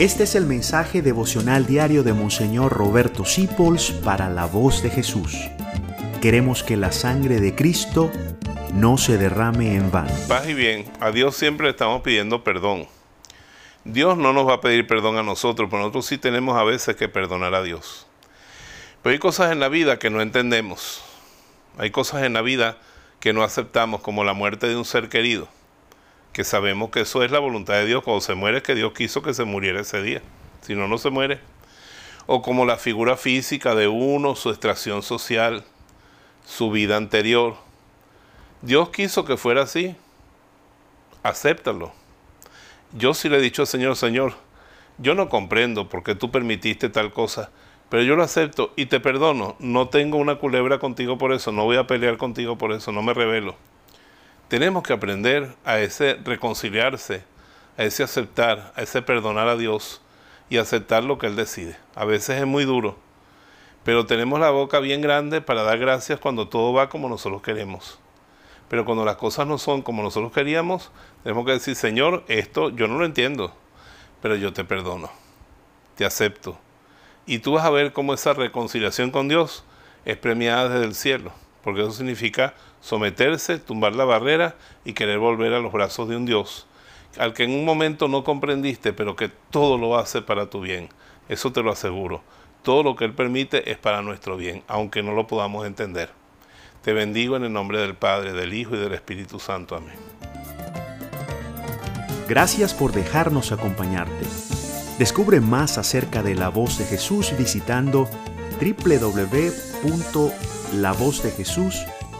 Este es el mensaje devocional diario de Monseñor Roberto Sipols para la voz de Jesús. Queremos que la sangre de Cristo no se derrame en vano. Paz y bien, a Dios siempre estamos pidiendo perdón. Dios no nos va a pedir perdón a nosotros, pero nosotros sí tenemos a veces que perdonar a Dios. Pero hay cosas en la vida que no entendemos. Hay cosas en la vida que no aceptamos, como la muerte de un ser querido que sabemos que eso es la voluntad de Dios. Cuando se muere, que Dios quiso que se muriera ese día. Si no, no se muere. O como la figura física de uno, su extracción social, su vida anterior. Dios quiso que fuera así. Acéptalo. Yo sí le he dicho al Señor, Señor, yo no comprendo por qué tú permitiste tal cosa, pero yo lo acepto y te perdono. No tengo una culebra contigo por eso, no voy a pelear contigo por eso, no me revelo tenemos que aprender a ese reconciliarse, a ese aceptar, a ese perdonar a Dios y aceptar lo que Él decide. A veces es muy duro, pero tenemos la boca bien grande para dar gracias cuando todo va como nosotros queremos. Pero cuando las cosas no son como nosotros queríamos, tenemos que decir, Señor, esto yo no lo entiendo, pero yo te perdono, te acepto. Y tú vas a ver cómo esa reconciliación con Dios es premiada desde el cielo porque eso significa someterse, tumbar la barrera y querer volver a los brazos de un Dios, al que en un momento no comprendiste, pero que todo lo hace para tu bien. Eso te lo aseguro. Todo lo que Él permite es para nuestro bien, aunque no lo podamos entender. Te bendigo en el nombre del Padre, del Hijo y del Espíritu Santo. Amén. Gracias por dejarnos acompañarte. Descubre más acerca de la voz de Jesús visitando www